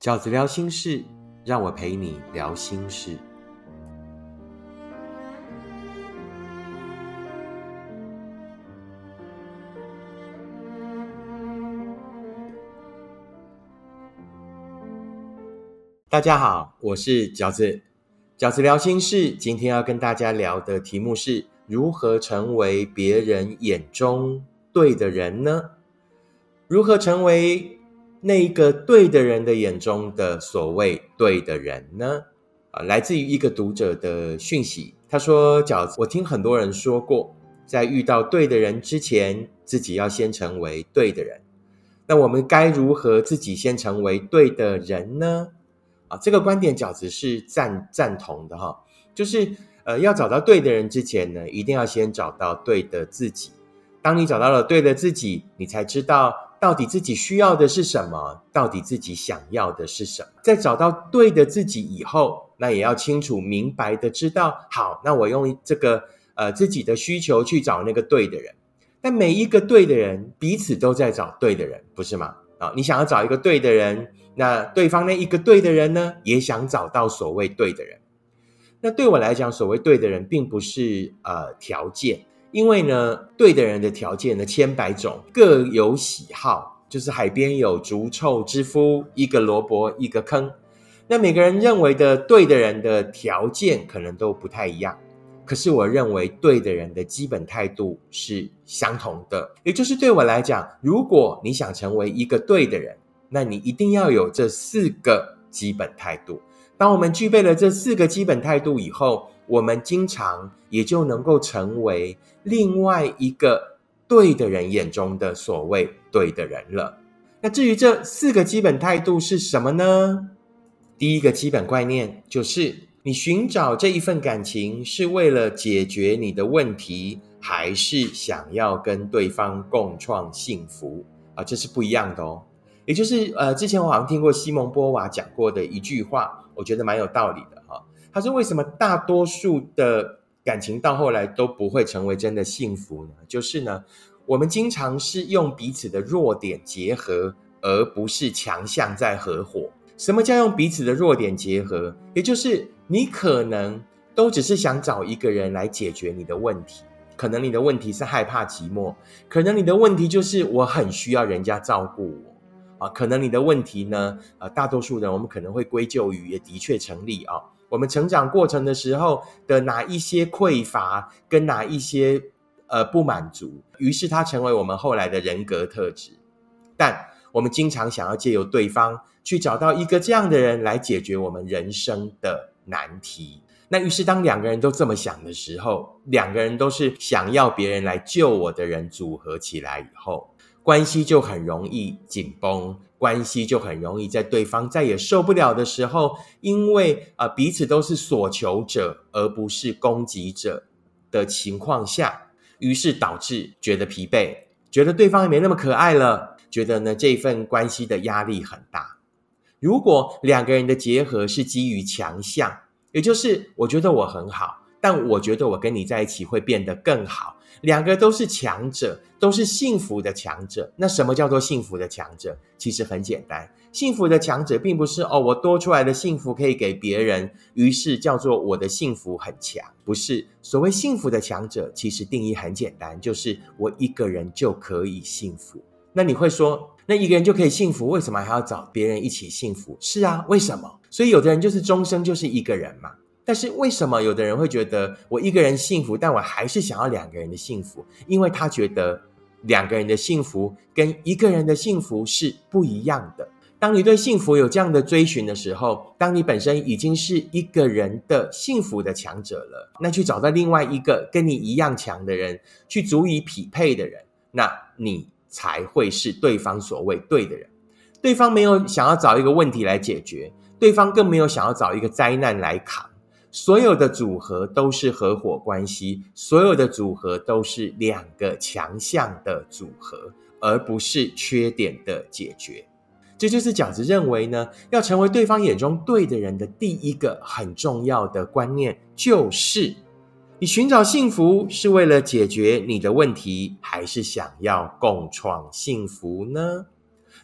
饺子聊心事，让我陪你聊心事。大家好，我是饺子。饺子聊心事，今天要跟大家聊的题目是如何成为别人眼中对的人呢？如何成为那一个对的人的眼中的所谓对的人呢？啊，来自于一个读者的讯息，他说：“饺子，我听很多人说过，在遇到对的人之前，自己要先成为对的人。那我们该如何自己先成为对的人呢？”啊，这个观点饺子是赞赞同的哈，就是呃，要找到对的人之前呢，一定要先找到对的自己。当你找到了对的自己，你才知道到底自己需要的是什么，到底自己想要的是什么。在找到对的自己以后，那也要清楚明白的知道，好，那我用这个呃自己的需求去找那个对的人。但每一个对的人，彼此都在找对的人，不是吗？啊，你想要找一个对的人。那对方那一个对的人呢，也想找到所谓对的人。那对我来讲，所谓对的人，并不是呃条件，因为呢，对的人的条件呢千百种，各有喜好，就是海边有逐臭之夫，一个萝卜一个坑。那每个人认为的对的人的条件可能都不太一样，可是我认为对的人的基本态度是相同的。也就是对我来讲，如果你想成为一个对的人。那你一定要有这四个基本态度。当我们具备了这四个基本态度以后，我们经常也就能够成为另外一个对的人眼中的所谓对的人了。那至于这四个基本态度是什么呢？第一个基本观念就是：你寻找这一份感情是为了解决你的问题，还是想要跟对方共创幸福啊？这是不一样的哦。也就是呃，之前我好像听过西蒙波娃讲过的一句话，我觉得蛮有道理的。他说：“为什么大多数的感情到后来都不会成为真的幸福呢？就是呢，我们经常是用彼此的弱点结合，而不是强项在合伙。什么叫用彼此的弱点结合？也就是你可能都只是想找一个人来解决你的问题，可能你的问题是害怕寂寞，可能你的问题就是我很需要人家照顾我。”啊，可能你的问题呢？呃，大多数人我们可能会归咎于，也的确成立啊。我们成长过程的时候的哪一些匮乏，跟哪一些呃不满足，于是它成为我们后来的人格特质。但我们经常想要借由对方去找到一个这样的人来解决我们人生的难题。那于是当两个人都这么想的时候，两个人都是想要别人来救我的人组合起来以后。关系就很容易紧绷，关系就很容易在对方再也受不了的时候，因为啊彼此都是所求者而不是攻击者的情况下，于是导致觉得疲惫，觉得对方也没那么可爱了，觉得呢这份关系的压力很大。如果两个人的结合是基于强项，也就是我觉得我很好，但我觉得我跟你在一起会变得更好。两个都是强者，都是幸福的强者。那什么叫做幸福的强者？其实很简单，幸福的强者并不是哦，我多出来的幸福可以给别人，于是叫做我的幸福很强。不是，所谓幸福的强者，其实定义很简单，就是我一个人就可以幸福。那你会说，那一个人就可以幸福，为什么还要找别人一起幸福？是啊，为什么？所以有的人就是终生就是一个人嘛。但是为什么有的人会觉得我一个人幸福，但我还是想要两个人的幸福？因为他觉得两个人的幸福跟一个人的幸福是不一样的。当你对幸福有这样的追寻的时候，当你本身已经是一个人的幸福的强者了，那去找到另外一个跟你一样强的人，去足以匹配的人，那你才会是对方所谓对的人。对方没有想要找一个问题来解决，对方更没有想要找一个灾难来扛。所有的组合都是合伙关系，所有的组合都是两个强项的组合，而不是缺点的解决。这就是饺子认为呢，要成为对方眼中对的人的第一个很重要的观念，就是你寻找幸福是为了解决你的问题，还是想要共创幸福呢？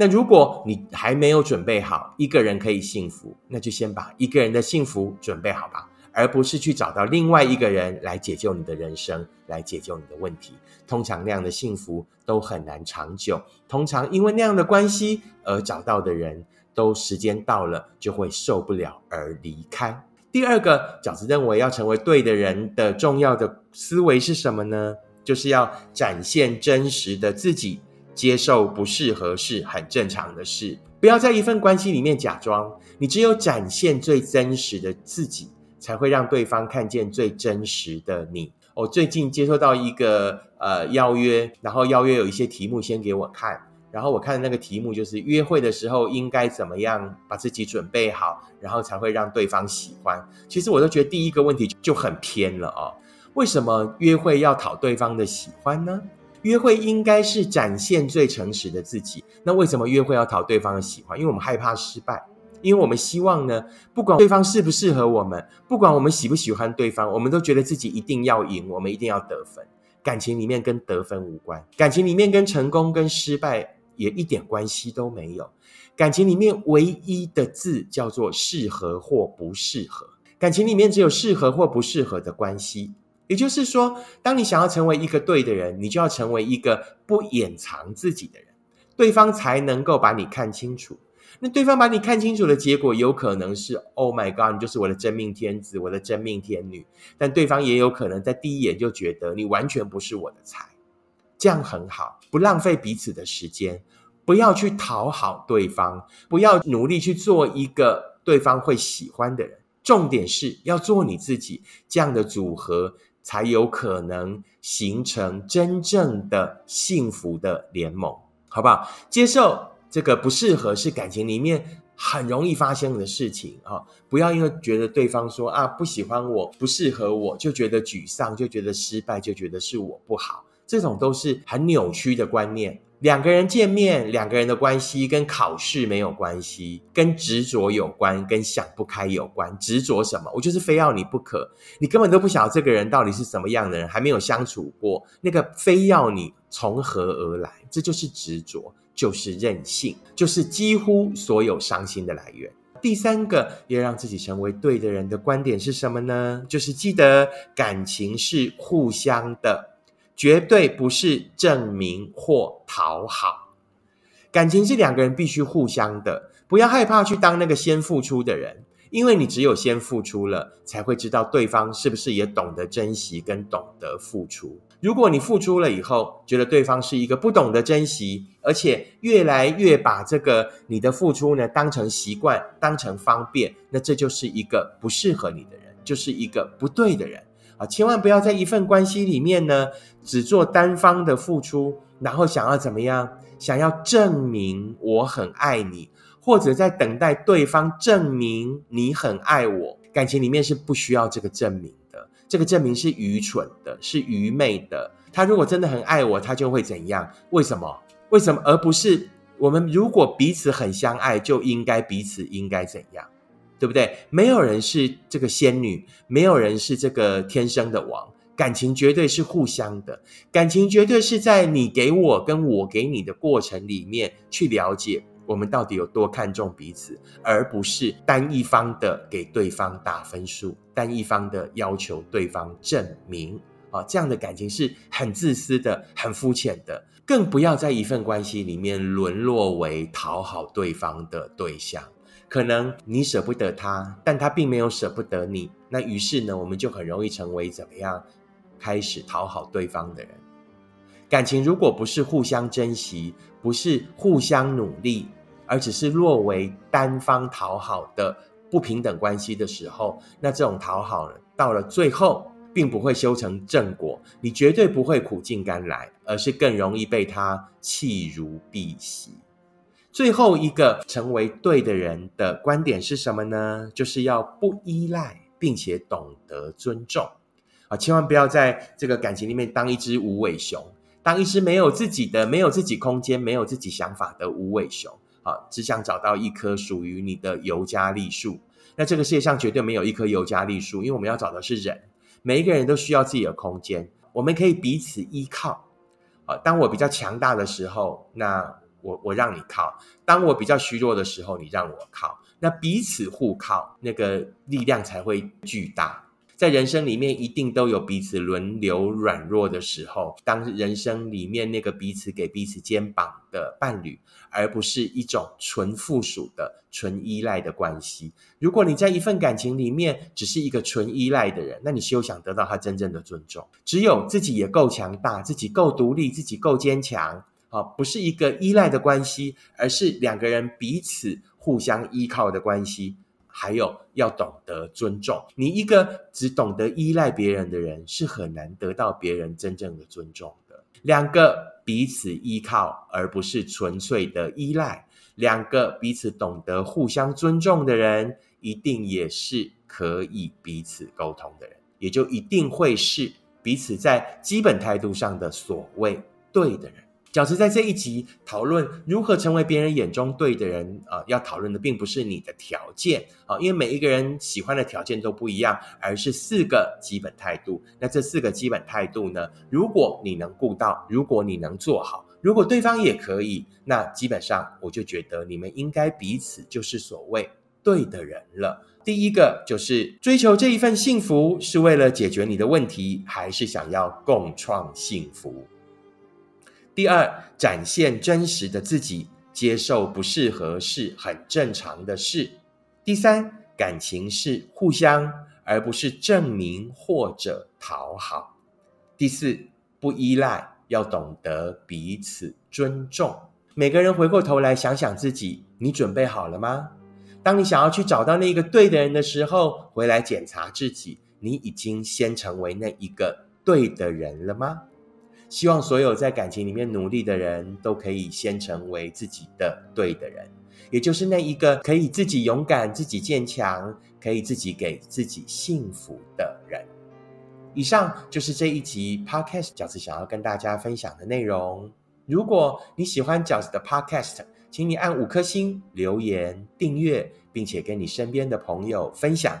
那如果你还没有准备好一个人可以幸福，那就先把一个人的幸福准备好吧。而不是去找到另外一个人来解救你的人生，来解救你的问题。通常那样的幸福都很难长久。通常因为那样的关系而找到的人都时间到了就会受不了而离开。第二个饺子认为要成为对的人的重要的思维是什么呢？就是要展现真实的自己，接受不适合是很正常的事。不要在一份关系里面假装，你只有展现最真实的自己。才会让对方看见最真实的你。我最近接收到一个呃邀约，然后邀约有一些题目先给我看，然后我看的那个题目就是约会的时候应该怎么样把自己准备好，然后才会让对方喜欢。其实我都觉得第一个问题就很偏了哦。为什么约会要讨对方的喜欢呢？约会应该是展现最诚实的自己。那为什么约会要讨对方的喜欢？因为我们害怕失败。因为我们希望呢，不管对方适不适合我们，不管我们喜不喜欢对方，我们都觉得自己一定要赢，我们一定要得分。感情里面跟得分无关，感情里面跟成功跟失败也一点关系都没有。感情里面唯一的字叫做适合或不适合。感情里面只有适合或不适合的关系。也就是说，当你想要成为一个对的人，你就要成为一个不掩藏自己的人，对方才能够把你看清楚。那对方把你看清楚的结果，有可能是 “Oh my God”，你就是我的真命天子，我的真命天女。但对方也有可能在第一眼就觉得你完全不是我的菜，这样很好，不浪费彼此的时间，不要去讨好对方，不要努力去做一个对方会喜欢的人。重点是要做你自己，这样的组合才有可能形成真正的幸福的联盟，好不好？接受。这个不适合是感情里面很容易发生的事情啊！不要因为觉得对方说啊不喜欢我不适合我就觉得沮丧，就觉得失败，就觉得是我不好，这种都是很扭曲的观念。两个人见面，两个人的关系跟考试没有关系，跟执着有关，跟想不开有关。执着什么？我就是非要你不可，你根本都不晓得这个人到底是什么样的人，还没有相处过，那个非要你从何而来？这就是执着。就是任性，就是几乎所有伤心的来源。第三个要让自己成为对的人的观点是什么呢？就是记得感情是互相的，绝对不是证明或讨好。感情是两个人必须互相的，不要害怕去当那个先付出的人。因为你只有先付出了，才会知道对方是不是也懂得珍惜跟懂得付出。如果你付出了以后，觉得对方是一个不懂得珍惜，而且越来越把这个你的付出呢当成习惯、当成方便，那这就是一个不适合你的人，就是一个不对的人啊！千万不要在一份关系里面呢，只做单方的付出，然后想要怎么样？想要证明我很爱你。或者在等待对方证明你很爱我，感情里面是不需要这个证明的。这个证明是愚蠢的，是愚昧的。他如果真的很爱我，他就会怎样？为什么？为什么？而不是我们如果彼此很相爱，就应该彼此应该怎样？对不对？没有人是这个仙女，没有人是这个天生的王。感情绝对是互相的，感情绝对是在你给我跟我给你的过程里面去了解。我们到底有多看重彼此，而不是单一方的给对方打分数，单一方的要求对方证明啊，这样的感情是很自私的、很肤浅的，更不要在一份关系里面沦落为讨好对方的对象。可能你舍不得他，但他并没有舍不得你，那于是呢，我们就很容易成为怎么样，开始讨好对方的人。感情如果不是互相珍惜，不是互相努力。而只是落为单方讨好的不平等关系的时候，那这种讨好呢，到了最后并不会修成正果，你绝对不会苦尽甘来，而是更容易被他弃如敝屣。最后一个成为对的人的观点是什么呢？就是要不依赖，并且懂得尊重啊！千万不要在这个感情里面当一只无尾熊，当一只没有自己的、没有自己空间、没有自己想法的无尾熊。啊，只想找到一棵属于你的尤加利树。那这个世界上绝对没有一棵尤加利树，因为我们要找的是人。每一个人都需要自己的空间，我们可以彼此依靠。啊，当我比较强大的时候，那我我让你靠；当我比较虚弱的时候，你让我靠。那彼此互靠，那个力量才会巨大。在人生里面，一定都有彼此轮流软弱的时候。当人生里面那个彼此给彼此肩膀的伴侣，而不是一种纯附属的、纯依赖的关系。如果你在一份感情里面只是一个纯依赖的人，那你休想得到他真正的尊重。只有自己也够强大，自己够独立，自己够坚强，啊，不是一个依赖的关系，而是两个人彼此互相依靠的关系。还有要懂得尊重，你一个只懂得依赖别人的人，是很难得到别人真正的尊重的。两个彼此依靠，而不是纯粹的依赖；两个彼此懂得互相尊重的人，一定也是可以彼此沟通的人，也就一定会是彼此在基本态度上的所谓对的人。饺子在这一集讨论如何成为别人眼中对的人啊，要讨论的并不是你的条件啊，因为每一个人喜欢的条件都不一样，而是四个基本态度。那这四个基本态度呢，如果你能顾到，如果你能做好，如果对方也可以，那基本上我就觉得你们应该彼此就是所谓对的人了。第一个就是追求这一份幸福是为了解决你的问题，还是想要共创幸福？第二，展现真实的自己，接受不适合是很正常的事。第三，感情是互相，而不是证明或者讨好。第四，不依赖，要懂得彼此尊重。每个人回过头来想想自己，你准备好了吗？当你想要去找到那个对的人的时候，回来检查自己，你已经先成为那一个对的人了吗？希望所有在感情里面努力的人都可以先成为自己的对的人，也就是那一个可以自己勇敢、自己坚强、可以自己给自己幸福的人。以上就是这一集 Podcast 饺子想要跟大家分享的内容。如果你喜欢饺子的 Podcast，请你按五颗星、留言、订阅，并且跟你身边的朋友分享。